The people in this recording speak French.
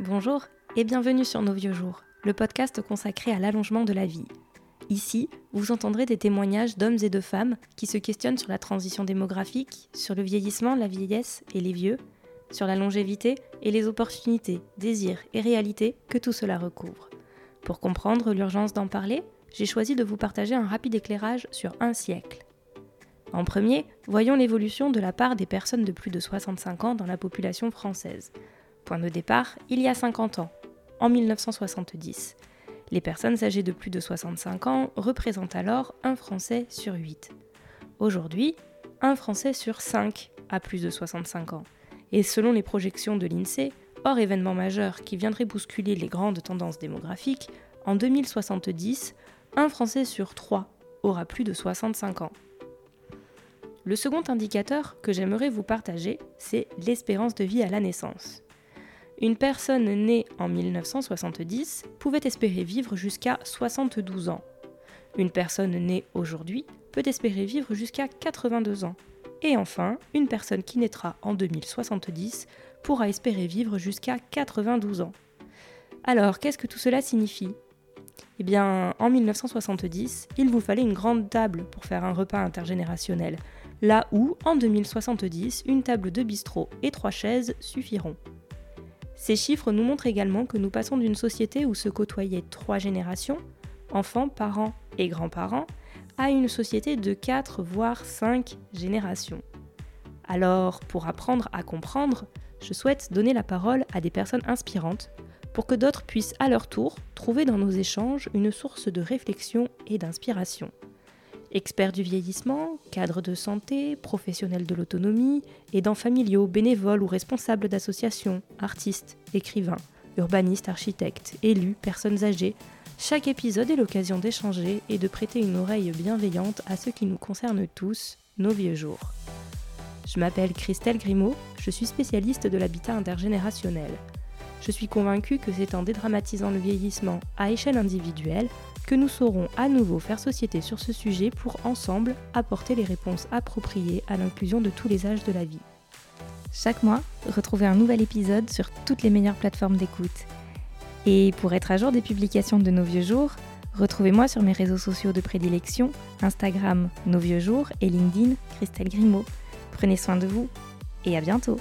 Bonjour et bienvenue sur Nos Vieux Jours, le podcast consacré à l'allongement de la vie. Ici, vous entendrez des témoignages d'hommes et de femmes qui se questionnent sur la transition démographique, sur le vieillissement, la vieillesse et les vieux, sur la longévité et les opportunités, désirs et réalités que tout cela recouvre. Pour comprendre l'urgence d'en parler, j'ai choisi de vous partager un rapide éclairage sur un siècle. En premier, voyons l'évolution de la part des personnes de plus de 65 ans dans la population française. Point de départ, il y a 50 ans, en 1970. Les personnes âgées de plus de 65 ans représentent alors un Français sur 8. Aujourd'hui, un Français sur 5 a plus de 65 ans. Et selon les projections de l'INSEE, hors événement majeur qui viendrait bousculer les grandes tendances démographiques, en 2070, un Français sur 3 aura plus de 65 ans. Le second indicateur que j'aimerais vous partager, c'est l'espérance de vie à la naissance. Une personne née en 1970 pouvait espérer vivre jusqu'à 72 ans. Une personne née aujourd'hui peut espérer vivre jusqu'à 82 ans. Et enfin, une personne qui naîtra en 2070 pourra espérer vivre jusqu'à 92 ans. Alors, qu'est-ce que tout cela signifie? Eh bien, en 1970, il vous fallait une grande table pour faire un repas intergénérationnel, là où, en 2070, une table de bistrot et trois chaises suffiront. Ces chiffres nous montrent également que nous passons d'une société où se côtoyaient trois générations, enfants, parents et grands-parents, à une société de quatre voire cinq générations. Alors, pour apprendre à comprendre, je souhaite donner la parole à des personnes inspirantes pour que d'autres puissent à leur tour trouver dans nos échanges une source de réflexion et d'inspiration. Experts du vieillissement, cadres de santé, professionnels de l'autonomie, aidants familiaux, bénévoles ou responsables d'associations, artistes, écrivains, urbanistes, architectes, élus, personnes âgées, chaque épisode est l'occasion d'échanger et de prêter une oreille bienveillante à ce qui nous concerne tous, nos vieux jours. Je m'appelle Christelle Grimaud, je suis spécialiste de l'habitat intergénérationnel. Je suis convaincue que c'est en dédramatisant le vieillissement à échelle individuelle que nous saurons à nouveau faire société sur ce sujet pour ensemble apporter les réponses appropriées à l'inclusion de tous les âges de la vie. Chaque mois, retrouvez un nouvel épisode sur toutes les meilleures plateformes d'écoute. Et pour être à jour des publications de nos vieux jours, retrouvez-moi sur mes réseaux sociaux de prédilection, Instagram Nos vieux jours et LinkedIn Christelle Grimaud. Prenez soin de vous et à bientôt